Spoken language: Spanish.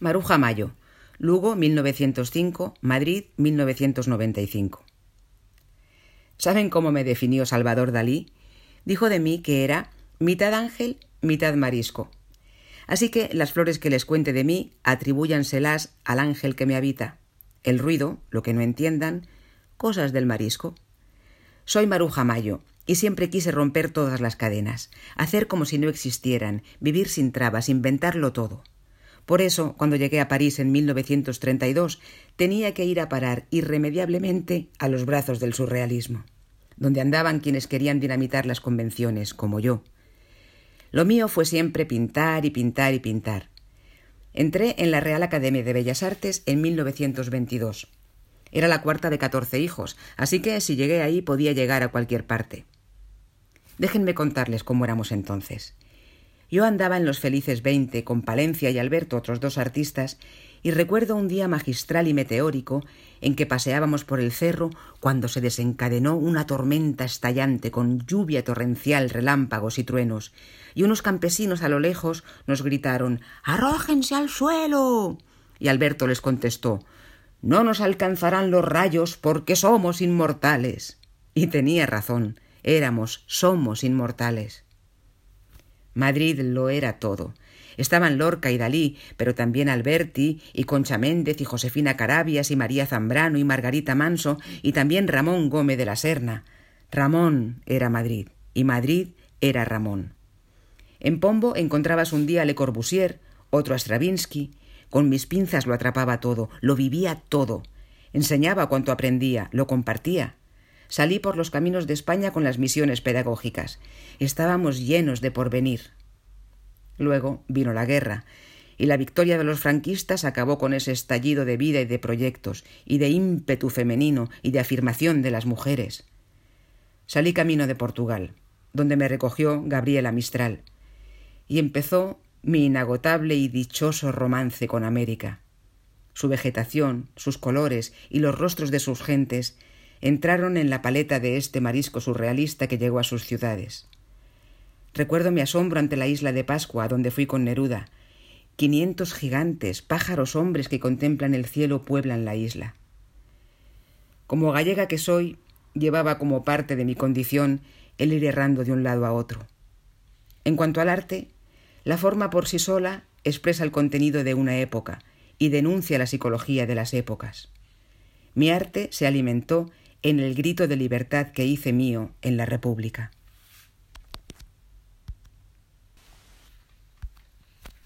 Maruja Mayo, Lugo 1905, Madrid 1995. ¿Saben cómo me definió Salvador Dalí? Dijo de mí que era mitad ángel, mitad marisco. Así que las flores que les cuente de mí atribúyanselas al ángel que me habita. El ruido, lo que no entiendan, cosas del marisco. Soy Maruja Mayo, y siempre quise romper todas las cadenas, hacer como si no existieran, vivir sin trabas, inventarlo todo. Por eso, cuando llegué a París en 1932, tenía que ir a parar irremediablemente a los brazos del surrealismo, donde andaban quienes querían dinamitar las convenciones, como yo. Lo mío fue siempre pintar y pintar y pintar. Entré en la Real Academia de Bellas Artes en 1922. Era la cuarta de catorce hijos, así que si llegué ahí podía llegar a cualquier parte. Déjenme contarles cómo éramos entonces. Yo andaba en los felices veinte con Palencia y Alberto, otros dos artistas, y recuerdo un día magistral y meteórico en que paseábamos por el cerro cuando se desencadenó una tormenta estallante con lluvia torrencial, relámpagos y truenos, y unos campesinos a lo lejos nos gritaron Arrójense al suelo. Y Alberto les contestó No nos alcanzarán los rayos porque somos inmortales. Y tenía razón, éramos, somos inmortales. Madrid lo era todo. Estaban Lorca y Dalí, pero también Alberti y Concha Méndez y Josefina Carabias y María Zambrano y Margarita Manso y también Ramón Gómez de la Serna. Ramón era Madrid y Madrid era Ramón. En Pombo encontrabas un día a Le Corbusier, otro a Stravinsky. Con mis pinzas lo atrapaba todo, lo vivía todo. Enseñaba cuanto aprendía, lo compartía. Salí por los caminos de España con las misiones pedagógicas. Estábamos llenos de porvenir. Luego vino la guerra, y la victoria de los franquistas acabó con ese estallido de vida y de proyectos, y de ímpetu femenino y de afirmación de las mujeres. Salí camino de Portugal, donde me recogió Gabriela Mistral, y empezó mi inagotable y dichoso romance con América. Su vegetación, sus colores y los rostros de sus gentes entraron en la paleta de este marisco surrealista que llegó a sus ciudades. Recuerdo mi asombro ante la isla de Pascua, donde fui con Neruda. Quinientos gigantes, pájaros hombres que contemplan el cielo pueblan la isla. Como gallega que soy, llevaba como parte de mi condición el ir errando de un lado a otro. En cuanto al arte, la forma por sí sola expresa el contenido de una época y denuncia la psicología de las épocas. Mi arte se alimentó en el grito de libertad que hice mío en la República.